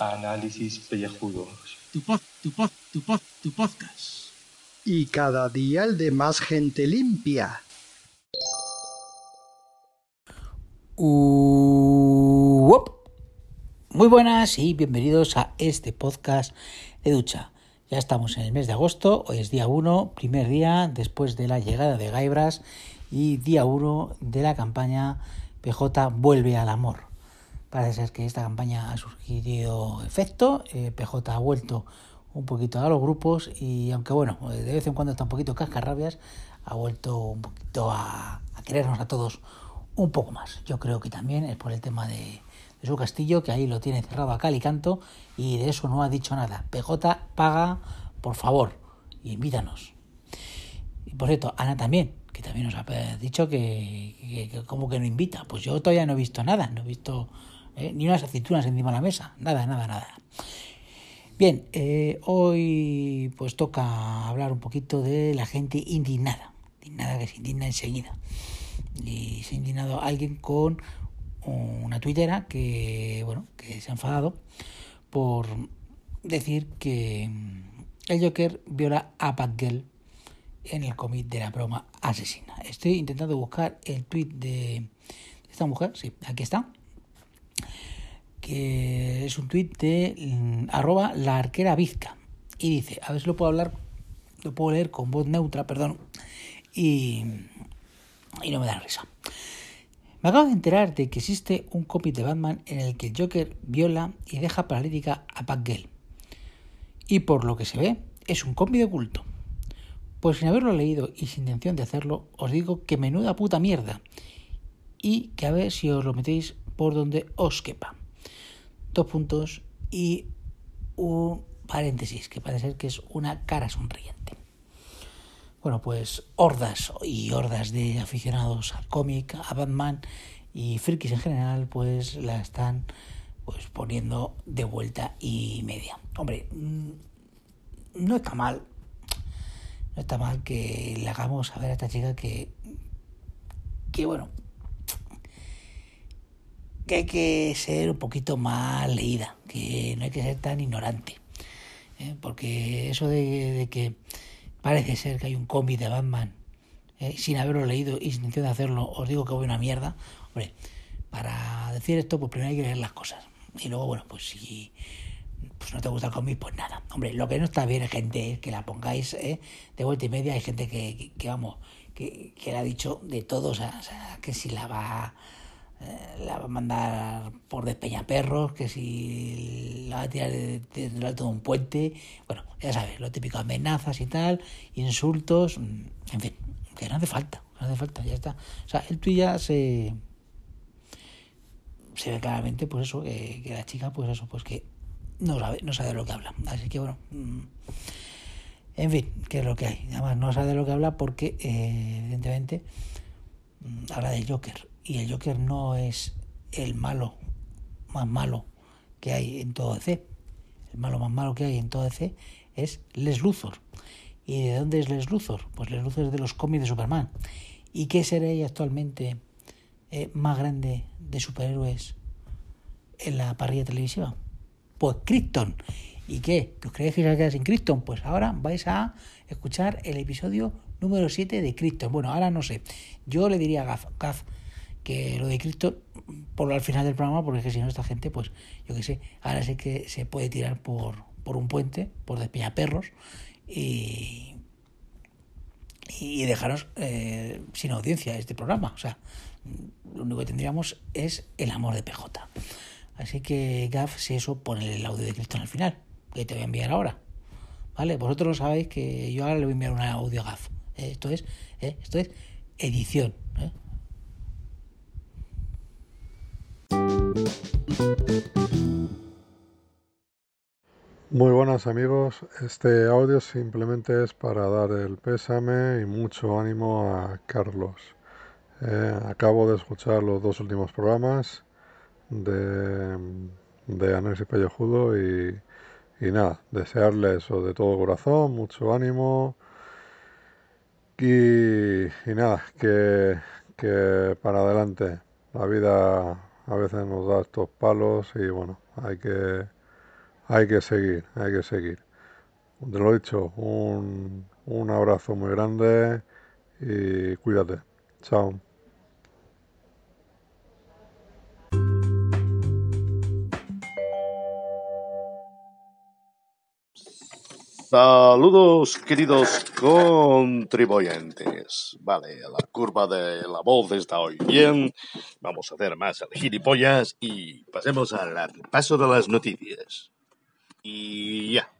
Análisis pellejudos. Tu pod, tu pod, tu pod, tu podcast. Y cada día el de más gente limpia. Uop. Muy buenas y bienvenidos a este podcast de ducha. Ya estamos en el mes de agosto, hoy es día 1, primer día después de la llegada de Gaibras y día 1 de la campaña PJ Vuelve al Amor. Parece ser que esta campaña ha surgido efecto, eh, PJ ha vuelto un poquito a los grupos y aunque bueno, de vez en cuando está un poquito cascarrabias, ha vuelto un poquito a, a querernos a todos un poco más. Yo creo que también es por el tema de, de su castillo, que ahí lo tiene cerrado a cal y canto, y de eso no ha dicho nada. PJ paga, por favor, invítanos. Y por cierto, Ana también, que también nos ha dicho que, como que no invita. Pues yo todavía no he visto nada, no he visto eh, ni unas aceitunas encima de la mesa, nada, nada, nada. Bien, eh, hoy pues toca hablar un poquito de la gente indignada, indignada que se indigna enseguida. Y se ha indignado alguien con una tuitera que, bueno, que se ha enfadado por decir que el Joker viola a Batgirl en el cómic de la broma asesina. Estoy intentando buscar el tweet de esta mujer, sí, aquí está, que es un tweet de mm, arroba la arquera Vizca y dice, a ver si lo puedo hablar, lo puedo leer con voz neutra, perdón, y, y no me da risa. Me acabo de enterar de que existe un cómic de Batman en el que Joker viola y deja paralítica a Batgirl. Y por lo que se ve, es un cómic de culto. Pues sin haberlo leído y sin intención de hacerlo, os digo que menuda puta mierda. Y que a ver si os lo metéis por donde os quepa. Dos puntos y un paréntesis, que parece ser que es una cara sonriente. Bueno, pues hordas y hordas de aficionados al cómic, a Batman y frikis en general, pues la están pues poniendo de vuelta y media. Hombre, no está mal, no está mal que le hagamos a ver a esta chica que, que bueno, que hay que ser un poquito más leída, que no hay que ser tan ignorante. ¿eh? Porque eso de, de que parece ser que hay un cómic de Batman eh, sin haberlo leído y sin intención de hacerlo, os digo que voy una mierda. Hombre, para decir esto, pues primero hay que leer las cosas. Y luego, bueno, pues si pues no te gusta el pues nada. Hombre, lo que no está bien, gente, es que la pongáis eh, de vuelta y media. Hay gente que, que, que vamos, que, que, le ha dicho de todo, o sea, o sea que si la va eh, la va a mandar por despeñaperros, que si la va a tirar desde de, alto de un puente, bueno, ya sabes, lo típico, amenazas y tal, insultos, en fin, que no hace falta, no hace falta, ya está. O sea, el tuyo ya se se ve claramente, pues eso, que, la chica, pues eso, pues que no sabe, no sabe de lo que habla. Así que bueno, en fin, que es lo que hay. Además, no sabe de lo que habla porque, eh, evidentemente, habla del Joker y el Joker no es el malo más malo que hay en todo DC. El malo más malo que hay en todo DC es Les Luthor. ¿Y de dónde es Les Luthor? Pues Les Luthor es de los cómics de Superman. ¿Y qué sería actualmente eh, más grande de superhéroes en la parrilla televisiva? Pues Krypton. ¿Y qué? ¿Que os creéis que se va a quedar sin Krypton? Pues ahora vais a escuchar el episodio número 7 de Krypton. Bueno, ahora no sé. Yo le diría a Gaf, que lo de Cristo por al final del programa, porque es que si no esta gente, pues yo qué sé, ahora sé que se puede tirar por, por un puente, por despeñaperros y, y dejaros eh, sin audiencia este programa. O sea, lo único que tendríamos es el amor de PJ. Así que, Gaf, si eso, pone el audio de Cristo al final, que te voy a enviar ahora. ¿Vale? Vosotros lo sabéis que yo ahora le voy a enviar un audio a Gaf. Esto es, ¿eh? esto es edición. ¿eh? Muy buenas amigos, este audio simplemente es para dar el pésame y mucho ánimo a Carlos. Eh, acabo de escuchar los dos últimos programas de, de Análisis Pellejudo y, y nada, desearle eso de todo corazón, mucho ánimo Y, y nada, que, que para adelante. La vida a veces nos da estos palos y bueno, hay que, hay que seguir, hay que seguir. Te lo dicho, un, un abrazo muy grande y cuídate. Chao. Saludos, queridos contribuyentes. Vale, la curva de la voz está hoy bien. Vamos a hacer más al gilipollas y pasemos al paso de las noticias. Y ya.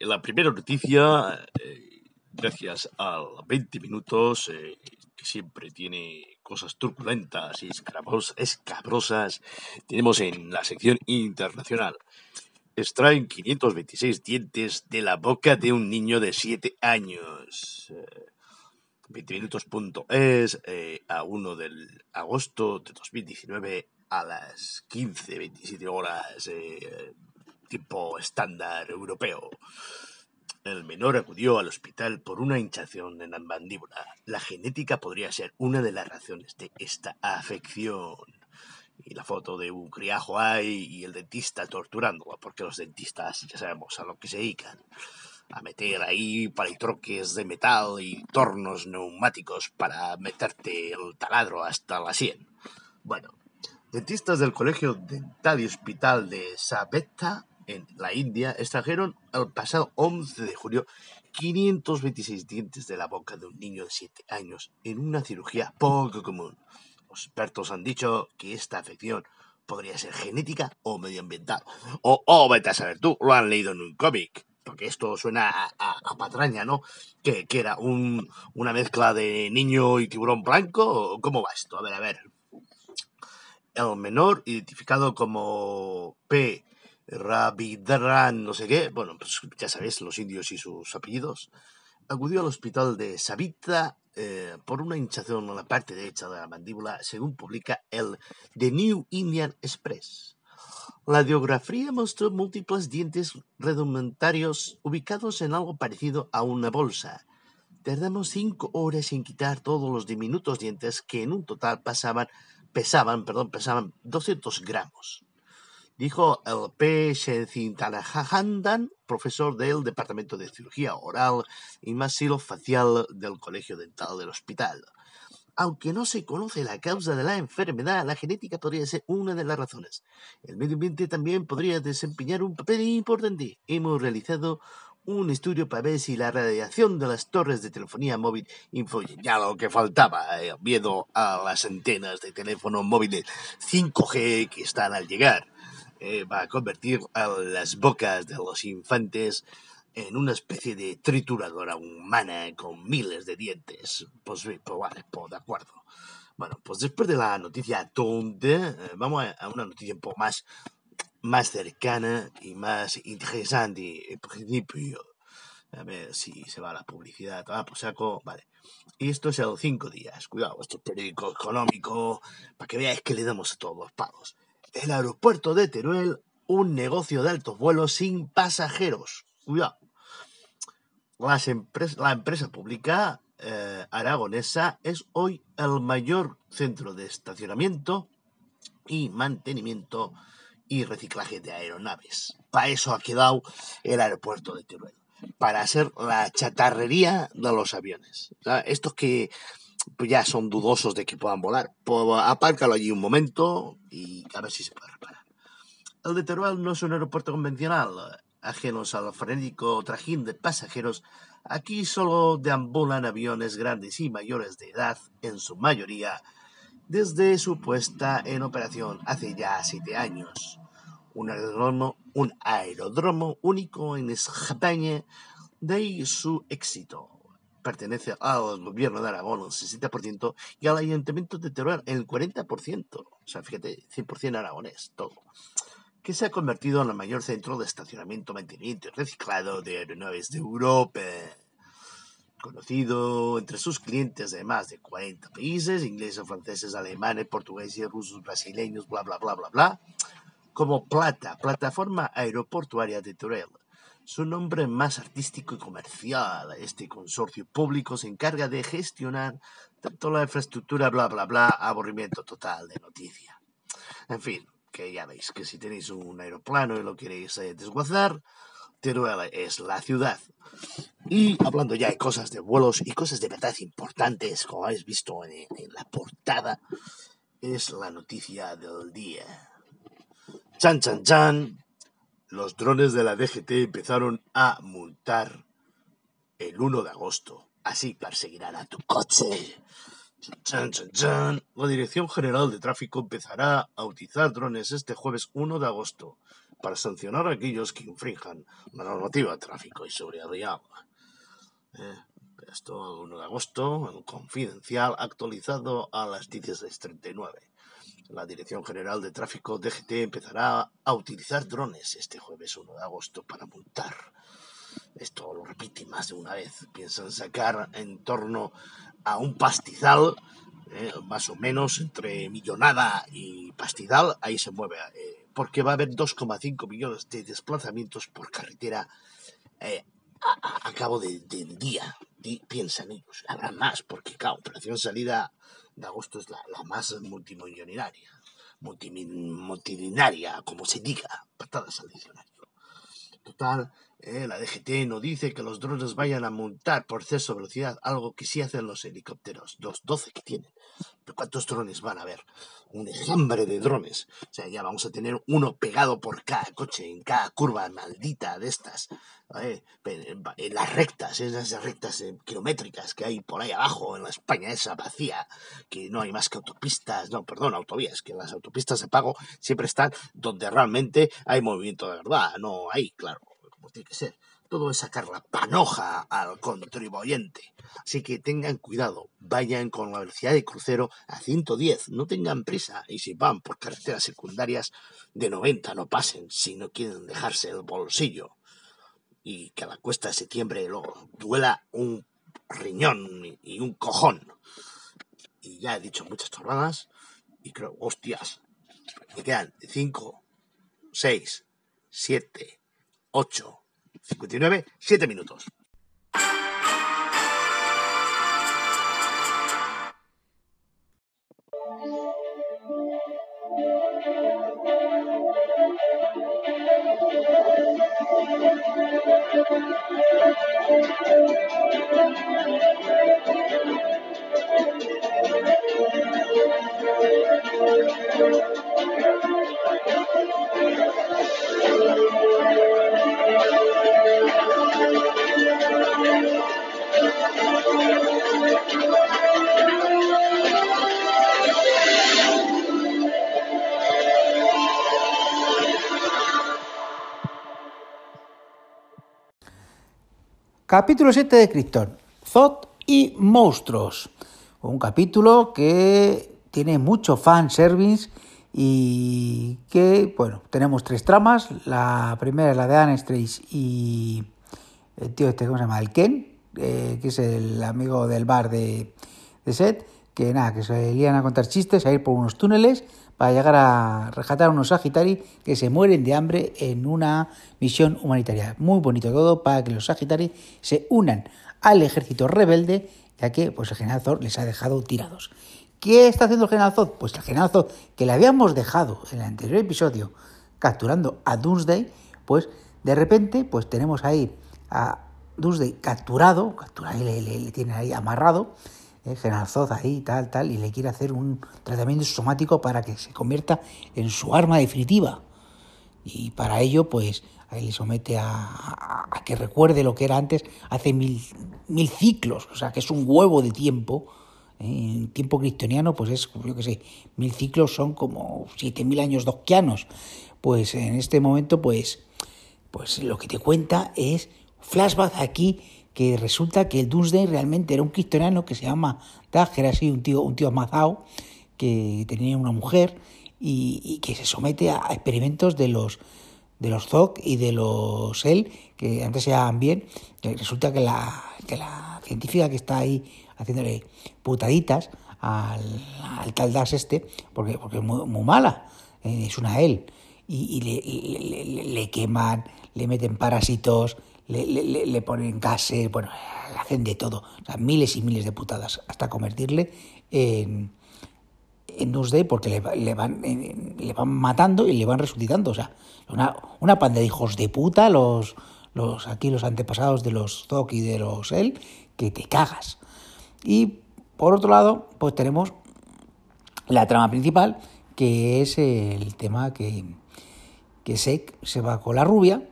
La primera noticia, eh, gracias a 20 minutos, eh, que siempre tiene cosas turbulentas y escabrosas, tenemos en la sección internacional extraen 526 dientes de la boca de un niño de 7 años. 20 eh, eh, a 1 del agosto de 2019 a las 15.27 horas, eh, tipo estándar europeo. El menor acudió al hospital por una hinchación en la mandíbula. La genética podría ser una de las razones de esta afección y la foto de un criajo ahí y el dentista torturándolo, porque los dentistas ya sabemos a lo que se dedican, a meter ahí palitroques de metal y tornos neumáticos para meterte el taladro hasta la sien. Bueno, dentistas del Colegio Dental y Hospital de Sabeta, en la India, extrajeron el pasado 11 de julio 526 dientes de la boca de un niño de 7 años en una cirugía poco común. Los expertos han dicho que esta afección podría ser genética o medioambiental. O, o vete a saber tú, lo han leído en un cómic. Porque esto suena a, patraña, ¿no? Que, que era un, una mezcla de niño y tiburón blanco. ¿Cómo va esto? A ver, a ver. El menor, identificado como P. Ravidran, no sé qué. Bueno, pues ya sabéis, los indios y sus apellidos. Acudió al hospital de Savita eh, por una hinchazón en la parte derecha de la mandíbula, según publica el The New Indian Express. La radiografía mostró múltiples dientes rudimentarios ubicados en algo parecido a una bolsa. Tardamos cinco horas en quitar todos los diminutos dientes que en un total pesaban, perdón, pesaban 200 gramos dijo el P. Shenzintalahandan, profesor del Departamento de Cirugía Oral y Facial del Colegio Dental del Hospital. Aunque no se conoce la causa de la enfermedad, la genética podría ser una de las razones. El medio ambiente también podría desempeñar un papel importante. Hemos realizado un estudio para ver si la radiación de las torres de telefonía móvil influye. Ya lo que faltaba, eh, miedo a las antenas de teléfono móviles 5G que están al llegar. Eh, va a convertir a las bocas de los infantes en una especie de trituradora humana con miles de dientes. Pues, pues vale, pues de acuerdo. Bueno, pues después de la noticia tonta, eh, vamos a, una noticia un poco más, más cercana y más interesante. En principio, a ver si se va la publicidad. Ah, pues saco, vale. Y esto es el cinco días. Cuidado, esto es periódico económico, para que veáis que le damos a todos los pagos el aeropuerto de Teruel un negocio de altos vuelos sin pasajeros. Cuidado. la empresa pública eh, aragonesa es hoy el mayor centro de estacionamiento y mantenimiento y reciclaje de aeronaves. Para eso ha quedado el aeropuerto de Teruel. Para ser la chatarrería de los aviones. estos que pues ya son dudosos de que puedan volar. Pues apárcalo allí un momento y a ver si se puede reparar. El de Teruel no es un aeropuerto convencional, ajenos al frenético trajín de pasajeros. Aquí solo deambulan aviones grandes y mayores de edad, en su mayoría, desde su puesta en operación hace ya siete años. Un aeródromo, un aeródromo único en España, de ahí su éxito pertenece al gobierno de Aragón el 60% y al ayuntamiento de Teruel el 40%. O sea, fíjate, 100% aragonés, todo. Que se ha convertido en el mayor centro de estacionamiento, mantenimiento y reciclado de aeronaves de Europa. Conocido entre sus clientes de más de 40 países, ingleses, franceses, alemanes, portugueses, rusos, brasileños, bla, bla, bla, bla, bla, como Plata, plataforma aeroportuaria de Teruel su nombre más artístico y comercial. Este consorcio público se encarga de gestionar tanto la infraestructura, bla, bla, bla, aburrimiento total de noticia. En fin, que ya veis que si tenéis un aeroplano y lo queréis eh, desguazar, Teruel es la ciudad. Y hablando ya de cosas de vuelos y cosas de verdad importantes, como habéis visto en, en la portada, es la noticia del día. Chan, chan, chan. Los drones de la DGT empezaron a multar el 1 de agosto. Así perseguirán a tu coche. La Dirección General de Tráfico empezará a utilizar drones este jueves 1 de agosto para sancionar a aquellos que infrinjan la normativa de tráfico y seguridad Eh, esto el 1 de agosto, en confidencial, actualizado a las 16.39. La Dirección General de Tráfico DGT empezará a utilizar drones este jueves 1 de agosto para multar. Esto lo repite más de una vez. Piensan sacar en torno a un pastizal, eh, más o menos entre millonada y pastizal, ahí se mueve, eh, porque va a haber 2,5 millones de desplazamientos por carretera eh, a, cabo del de día. Piensan ellos, habrá más, porque claro, operación salida de agosto es la, la más multimillonaria, multimillonaria, como se diga, patadas al diccionario. Total, eh, la DGT no dice que los drones vayan a montar por exceso de velocidad, algo que sí hacen los helicópteros, los 12 que tienen. Pero ¿cuántos drones van a haber? Un enjambre de drones. O sea, ya vamos a tener uno pegado por cada coche, en cada curva maldita de estas. ¿eh? En las rectas, esas rectas eh, kilométricas que hay por ahí abajo, en la España esa vacía, que no hay más que autopistas, no, perdón, autovías, que las autopistas de pago siempre están donde realmente hay movimiento de verdad, no hay, claro como tiene que ser. Todo es sacar la panoja al contribuyente. Así que tengan cuidado, vayan con la velocidad de crucero a 110, no tengan prisa y si van por carreteras secundarias de 90 no pasen si no quieren dejarse el bolsillo. Y que a la cuesta de septiembre lo duela un riñón y un cojón. Y ya he dicho muchas tornadas y creo, hostias, me quedan 5, 6, 7, 8, 59, 7 minutos. Capítulo 7 de Krypton. Zod y monstruos. Un capítulo que tiene mucho fan service y que, bueno, tenemos tres tramas. La primera es la de Anastase y el tío este, ¿cómo se llama? El Ken, eh, que es el amigo del bar de, de Seth, que nada, que se lían a contar chistes, a ir por unos túneles para llegar a rescatar a unos Sagitari que se mueren de hambre en una misión humanitaria. Muy bonito todo para que los Sagitari se unan al ejército rebelde, ya que pues, el general Zod les ha dejado tirados. ¿Qué está haciendo el general Zod? Pues el general Zod, que le habíamos dejado en el anterior episodio capturando a Doomsday, pues de repente pues tenemos ahí a Doomsday capturado, capturado le, le, le ahí amarrado, el general Zod ahí, tal, tal, y le quiere hacer un tratamiento somático para que se convierta en su arma definitiva. Y para ello, pues, ahí le somete a, que recuerde lo que era antes, hace mil, mil, ciclos, o sea, que es un huevo de tiempo. ¿eh? En tiempo cristiano, pues es, yo qué sé, mil ciclos son como siete mil años doquianos. Pues en este momento, pues, pues lo que te cuenta es flashback aquí que resulta que el Doomsday realmente era un kryptoniano que se llama Dag, era así un tío, un tío amazado, que tenía una mujer y, que se somete a experimentos de los de los Zog y de los El, que antes se llamaban bien, que resulta que la, que la científica que está ahí haciéndole putaditas al, al tal Das este, porque, porque es muy, mala, eh, es una él, y, le, le, queman, le meten parásitos, le, le, ponen gases, bueno, le hacen de todo, o sea, miles y miles de putadas, hasta convertirle en, en porque le, van, le van matando y le van resucitando, o sea, una, una panda de hijos de puta, los, los aquí los antepasados de los Zok y de los El, que te cagas. Y por otro lado, pues tenemos la trama principal, que es el tema que, que Sek se va con la rubia,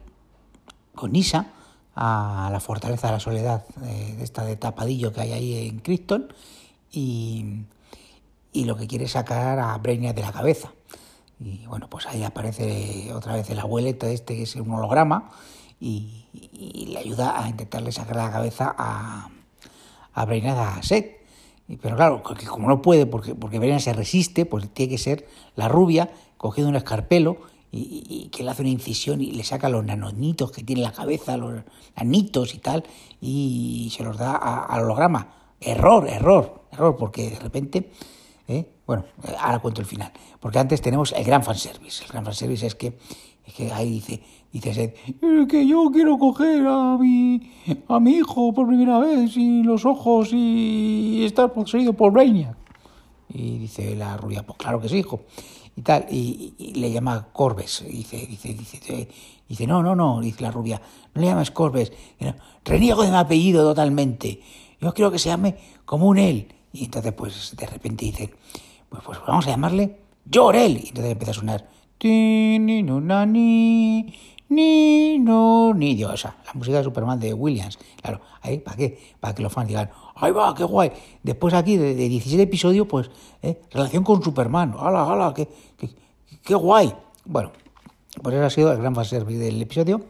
con Nisa, a la fortaleza de la soledad de esta de tapadillo que hay ahí en Krypton y, y lo que quiere sacar a Brainiac de la cabeza. Y bueno, pues ahí aparece otra vez el abuelito este que es un holograma y, le ayuda a intentarle sacar la cabeza a, a Brainiac a Seth. Pero claro, como no puede, porque, porque Brainiac se resiste, pues tiene que ser la rubia cogiendo un escarpelo y, que le hace una incisión y le saca los nanonitos que tiene en la cabeza, los nanitos y tal, y se los da al holograma. Error, error, error, porque de repente ¿eh? Bueno, eh, ahora cuento el final. Porque antes tenemos el gran fanservice. El gran fanservice es que, es que ahí dice, dice Seth, que yo quiero coger a mi, a mi hijo por primera vez y los ojos y estar poseído por Brainiac. Y dice la rubia, pues claro que sí, hijo. Y tal, y, le llama Corbes. dice, dice, dice, dice, no, no, no, dice la rubia, no le llamas Corbes. Reniego de mi apellido totalmente. Yo quiero que se llame como un él. Y entonces, pues, de repente dicen, pues, pues vamos a llamarle Llorel. Y entonces empieza a sonar, ni ni no ni Dios, esa, la música de Superman de Williams. Claro, ahí, ¿para qué? Para que los fans digan, ¡ay va, qué guay! Después aquí, de, 17 episodios, pues, ¿eh? relación con Superman, ¡hala, hala, qué, qué, qué guay! Bueno, pues eso ha sido el gran fanservice del episodio,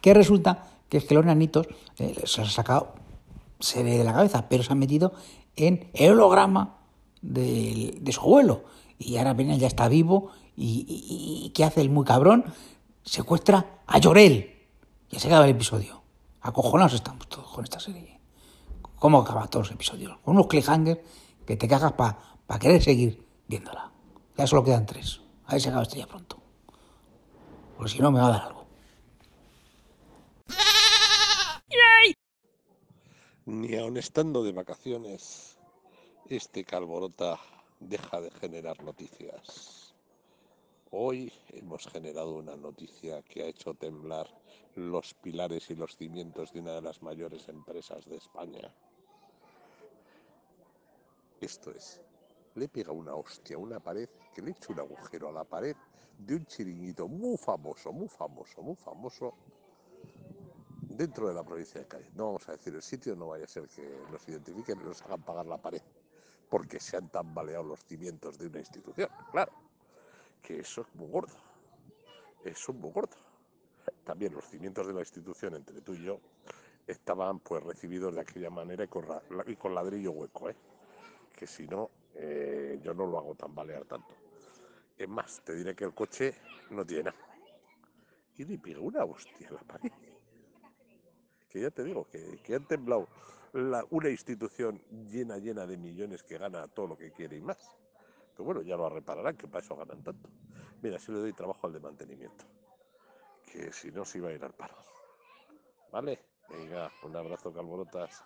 que resulta que es que los nanitos eh, se los ha sacado, se ve de la cabeza, pero se han metido en el holograma de, su abuelo. Y ahora Benel ya está vivo y, ¿qué hace el muy cabrón? Secuestra a Llorel. Ya se acaba el episodio. Acojonados estamos todos con esta serie. ¿Cómo acaba todos los episodios? Con unos cliffhangers que te cagas para querer seguir viéndola. Ya solo quedan tres. A ver si acaba esto ya pronto. Porque si no me va a dar algo. Ni aun estando de vacaciones, este Calborota deja de generar noticias. Hoy hemos generado una noticia que ha hecho temblar los pilares y los cimientos de una de las mayores empresas de España. Esto es, le pega una hostia a una pared que le echa un agujero a la pared de un chiringuito muy famoso, muy famoso, muy famoso dentro de la provincia de Cádiz. No vamos a decir el sitio, no vaya a ser que nos identifiquen y nos hagan pagar la pared, porque se han tambaleado los cimientos de una institución. Claro, que eso es muy gordo. Eso es muy gordo. También los cimientos de la institución, entre tú y yo, estaban pues recibidos de aquella manera y con, ladrillo hueco, ¿eh? que si no, eh, yo no lo hago tambalear tanto. Es más, te diré que el coche no tiene nada. Y le pega una hostia la pared que ya te digo, que, que han temblado una institución llena, llena de millones que gana todo lo que quiere y más. Pero bueno, ya lo repararán, que para eso ganan tanto. Mira, si le doy trabajo al de mantenimiento, que si no se iba a ir al paro. ¿Vale? Venga, un abrazo, Calborotas.